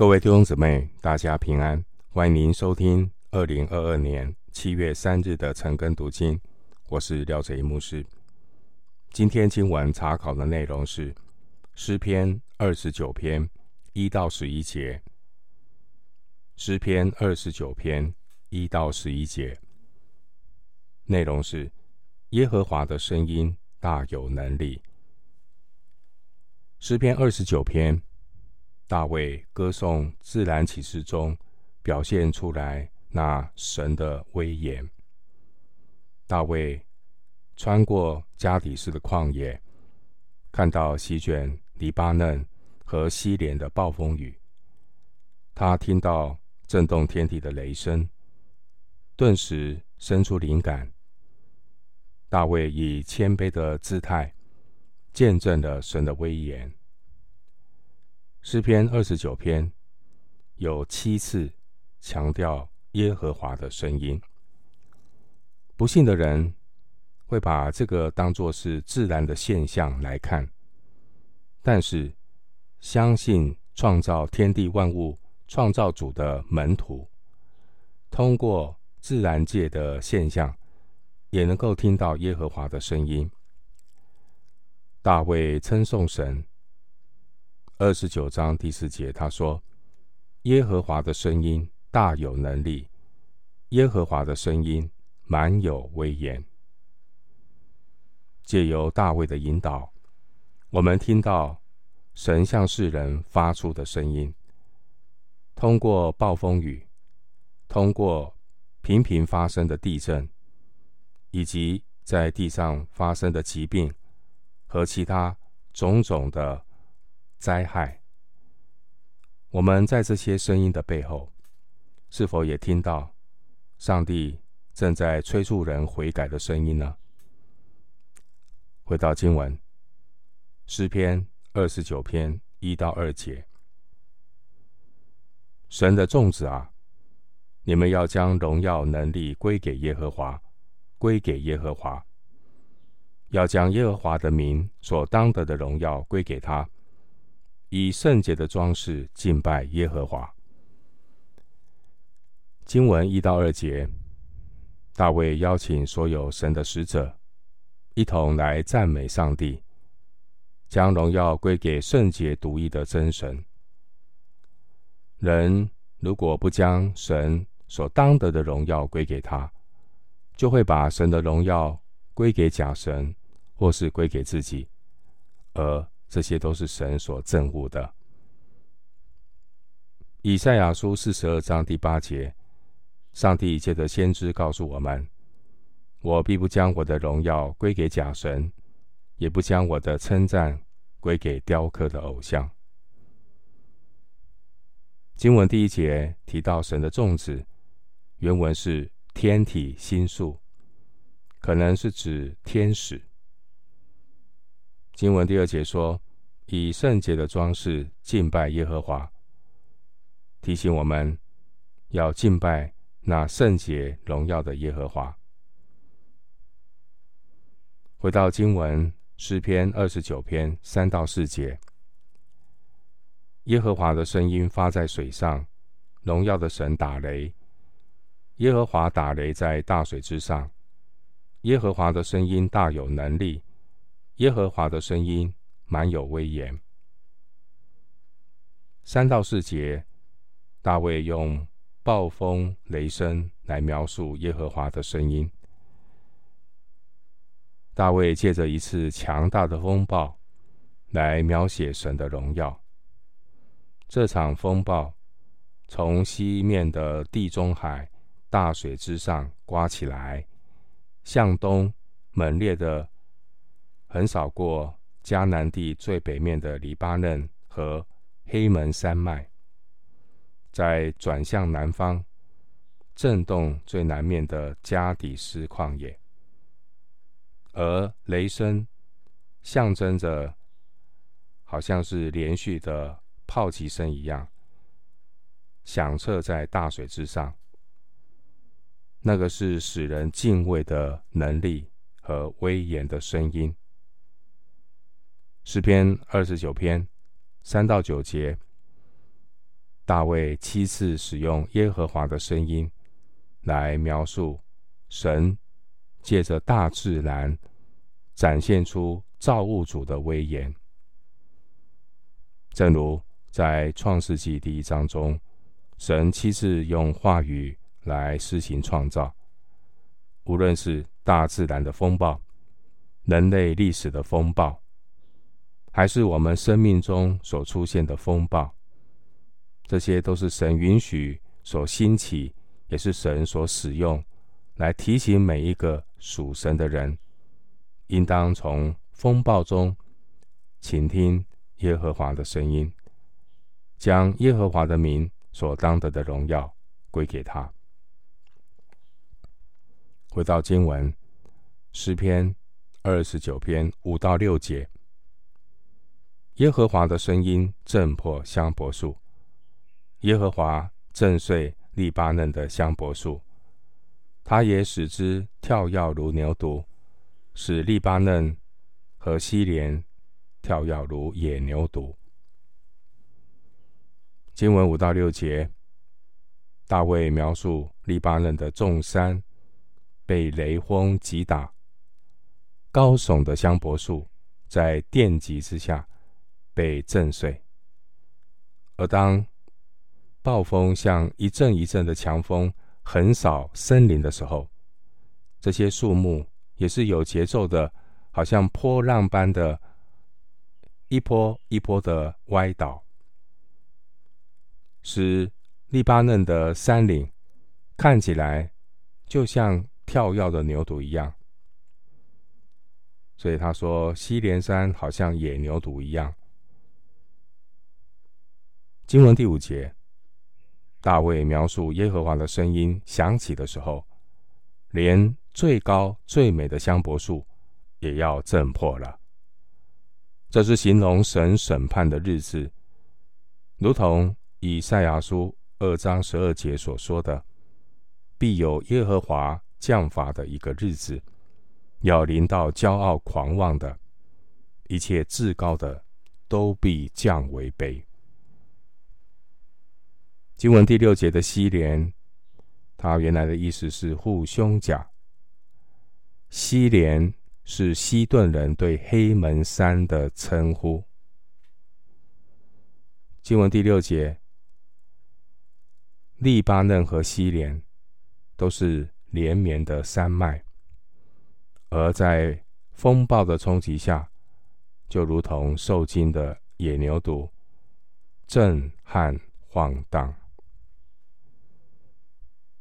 各位弟兄姊妹，大家平安！欢迎您收听二零二二年七月三日的晨更读经。我是廖哲一牧师。今天经文查考的内容是诗篇二十九篇一到十一节。诗篇二十九篇一到十一节内容是耶和华的声音大有能力。诗篇二十九篇。大卫歌颂自然启示中表现出来那神的威严。大卫穿过加底斯的旷野，看到席卷黎巴嫩和西连的暴风雨。他听到震动天地的雷声，顿时生出灵感。大卫以谦卑的姿态见证了神的威严。诗篇二十九篇有七次强调耶和华的声音。不信的人会把这个当作是自然的现象来看，但是相信创造天地万物创造主的门徒，通过自然界的现象，也能够听到耶和华的声音。大卫称颂神。二十九章第四节，他说：“耶和华的声音大有能力，耶和华的声音满有威严。”借由大卫的引导，我们听到神向世人发出的声音。通过暴风雨，通过频频发生的地震，以及在地上发生的疾病和其他种种的。灾害，我们在这些声音的背后，是否也听到上帝正在催促人悔改的声音呢？回到经文，诗篇二十九篇一到二节：神的众子啊，你们要将荣耀能力归给耶和华，归给耶和华，要将耶和华的名所当得的荣耀归给他。以圣洁的装饰敬拜耶和华。经文一到二节，大卫邀请所有神的使者一同来赞美上帝，将荣耀归给圣洁独一的真神。人如果不将神所当得的荣耀归给他，就会把神的荣耀归给假神，或是归给自己，而。这些都是神所憎恶的。以赛亚书四十二章第八节，上帝借着先知告诉我们：“我必不将我的荣耀归给假神，也不将我的称赞归给雕刻的偶像。”经文第一节提到神的众子，原文是天体星宿，可能是指天使。经文第二节说：“以圣洁的装饰敬拜耶和华。”提醒我们要敬拜那圣洁荣耀的耶和华。回到经文诗篇二十九篇三到四节：“耶和华的声音发在水上，荣耀的神打雷。耶和华打雷在大水之上。耶和华的声音大有能力。”耶和华的声音满有威严。三到四节，大卫用暴风雷声来描述耶和华的声音。大卫借着一次强大的风暴来描写神的荣耀。这场风暴从西面的地中海大水之上刮起来，向东猛烈的。横扫过迦南地最北面的黎巴嫩和黑门山脉，再转向南方，震动最南面的加底斯旷野。而雷声象征着，好像是连续的炮击声一样，响彻在大水之上。那个是使人敬畏的能力和威严的声音。诗篇二十九篇三到九节，大卫七次使用耶和华的声音来描述神借着大自然展现出造物主的威严，正如在创世纪第一章中，神七次用话语来施行创造，无论是大自然的风暴、人类历史的风暴，还是我们生命中所出现的风暴。这些都是神允许所兴起，也是神所使用，来提醒每一个属神的人，应当从风暴中倾听耶和华的声音，将耶和华的名所当得的荣耀归给他。回到经文，诗篇二十九篇五到六节，耶和华的声音震破香柏树。耶和华震碎利巴嫩的香柏树，他也使之跳跃如牛犊，使利巴嫩和西莲跳跃如野牛犊。经文五到六节，大卫描述利巴嫩的众山被雷轰击打，高耸的香柏树在电击之下被震碎，而当暴风像一阵一阵的强风横扫森林的时候，这些树木也是有节奏的，好像波浪般的，一波一波的歪倒，使利巴嫩的山岭看起来就像跳跃的牛犊一样。所以他说，西连山好像野牛犊一样。经文第五节。大卫描述耶和华的声音响起的时候，连最高最美的香柏树也要震破了。这是形容神审判的日子，如同以赛亚书二章十二节所说的：“必有耶和华降罚的一个日子，要临到骄傲狂妄的，一切至高的都必降为卑。”经文第六节的希莲，它原来的意思是护胸甲。希莲是西顿人对黑门山的称呼。经文第六节，利巴嫩和希莲都是连绵的山脉，而在风暴的冲击下，就如同受惊的野牛犊，震撼晃荡。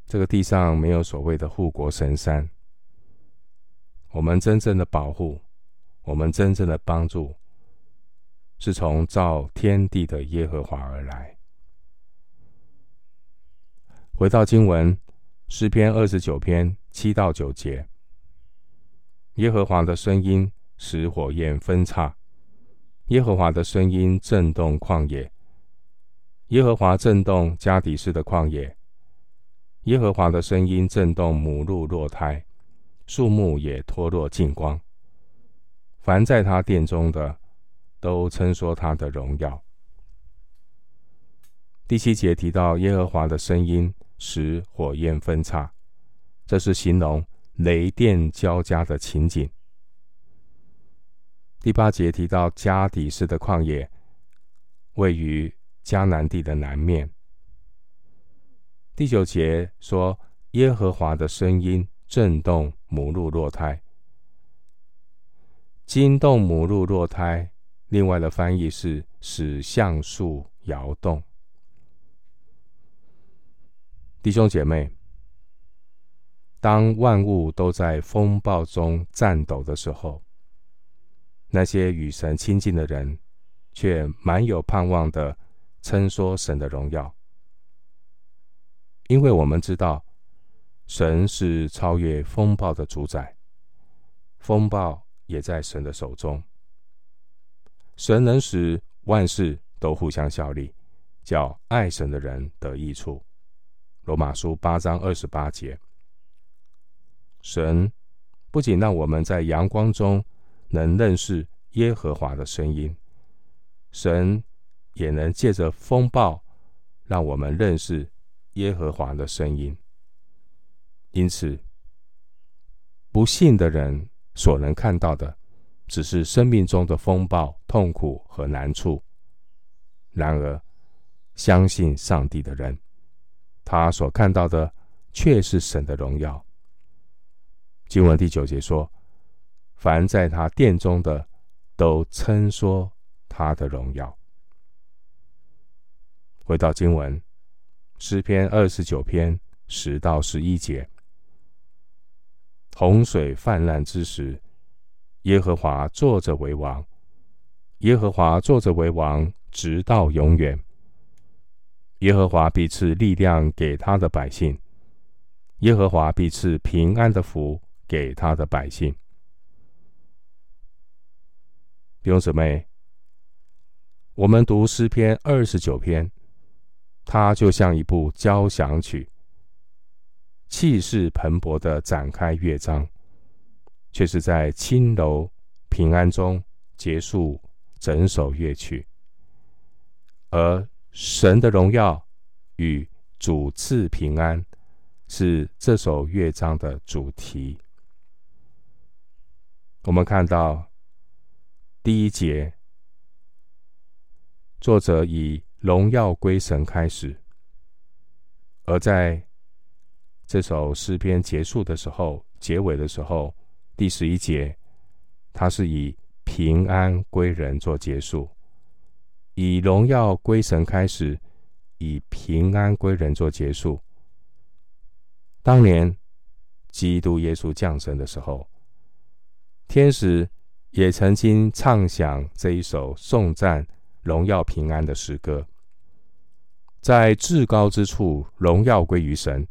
这个地上没有所谓的护国神山，我们真正的保护，我们真正的帮助，是从造天地的耶和华而来。回到经文，诗篇二十九篇七到九节，耶和华的声音使火焰分叉，耶和华的声音震动旷野，耶和华震动加底斯的旷野。耶和华的声音震动母鹿落胎，树木也脱落净光。凡在他殿中的，都称说他的荣耀。第七节提到耶和华的声音使火焰分叉，这是形容雷电交加的情景。第八节提到加底斯的旷野，位于迦南地的南面。第九节说：“耶和华的声音震动母鹿落胎，惊动母鹿落胎。”另外的翻译是使橡树摇动。弟兄姐妹，当万物都在风暴中颤抖的时候，那些与神亲近的人，却满有盼望的称说神的荣耀。因为我们知道，神是超越风暴的主宰，风暴也在神的手中。神能使万事都互相效力，叫爱神的人得益处。罗马书八章二十八节。神不仅让我们在阳光中能认识耶和华的声音，神也能借着风暴。让我们认识耶和华的声音。因此，不信的人所能看到的，只是生命中的风暴、痛苦和难处。然而，相信上帝的人，他所看到的却是神的荣耀。经文第九节说：“凡在他殿中的，都称说他的荣耀。”回到经文，诗篇二十九篇十到十一节。洪水泛滥之时，耶和华坐着为王。耶和华坐着为王，直到永远。耶和华必赐力量给他的百姓，耶和华必赐平安的福给他的百姓。弟兄姊妹，我们读诗篇二十九篇，它就像一部交响曲。气势蓬勃的展开乐章，却是在轻柔平安中结束整首乐曲。而神的荣耀与主赐平安，是这首乐章的主题。我们看到第一节，作者以荣耀归神开始，而在这首诗篇结束的时候，结尾的时候，第十一节，它是以平安归人做结束，以荣耀归神开始，以平安归人做结束。当年基督耶稣降生的时候，天使也曾经唱响这一首颂赞荣耀平安的诗歌，在至高之处，荣耀归于神。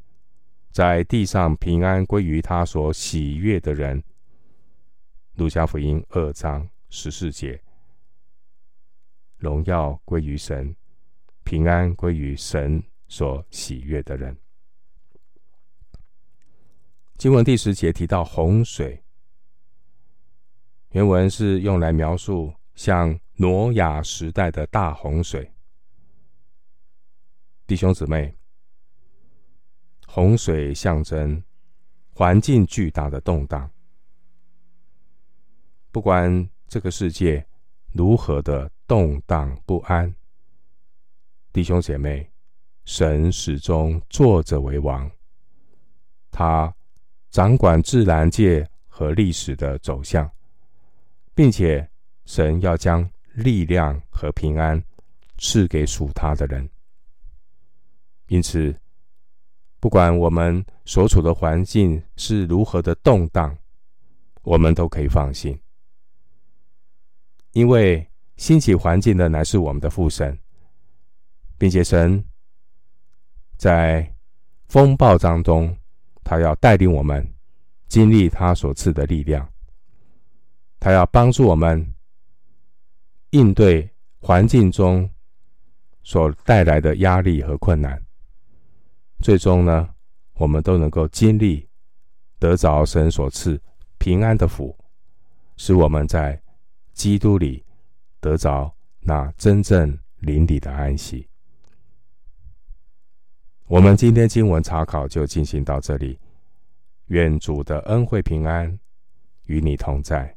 在地上平安归于他所喜悦的人。路加福音二章十四节，荣耀归于神，平安归于神所喜悦的人。经文第十节提到洪水，原文是用来描述像挪亚时代的大洪水。弟兄姊妹。洪水象征环境巨大的动荡，不管这个世界如何的动荡不安，弟兄姐妹，神始终坐着为王，他掌管自然界和历史的走向，并且神要将力量和平安赐给属他的人，因此。不管我们所处的环境是如何的动荡，我们都可以放心，因为兴起环境的乃是我们的父神，并且神在风暴当中，他要带领我们经历他所赐的力量，他要帮助我们应对环境中所带来的压力和困难。最终呢，我们都能够经历得着神所赐平安的福，使我们在基督里得着那真正灵里的安息。我们今天经文查考就进行到这里，愿主的恩惠平安与你同在。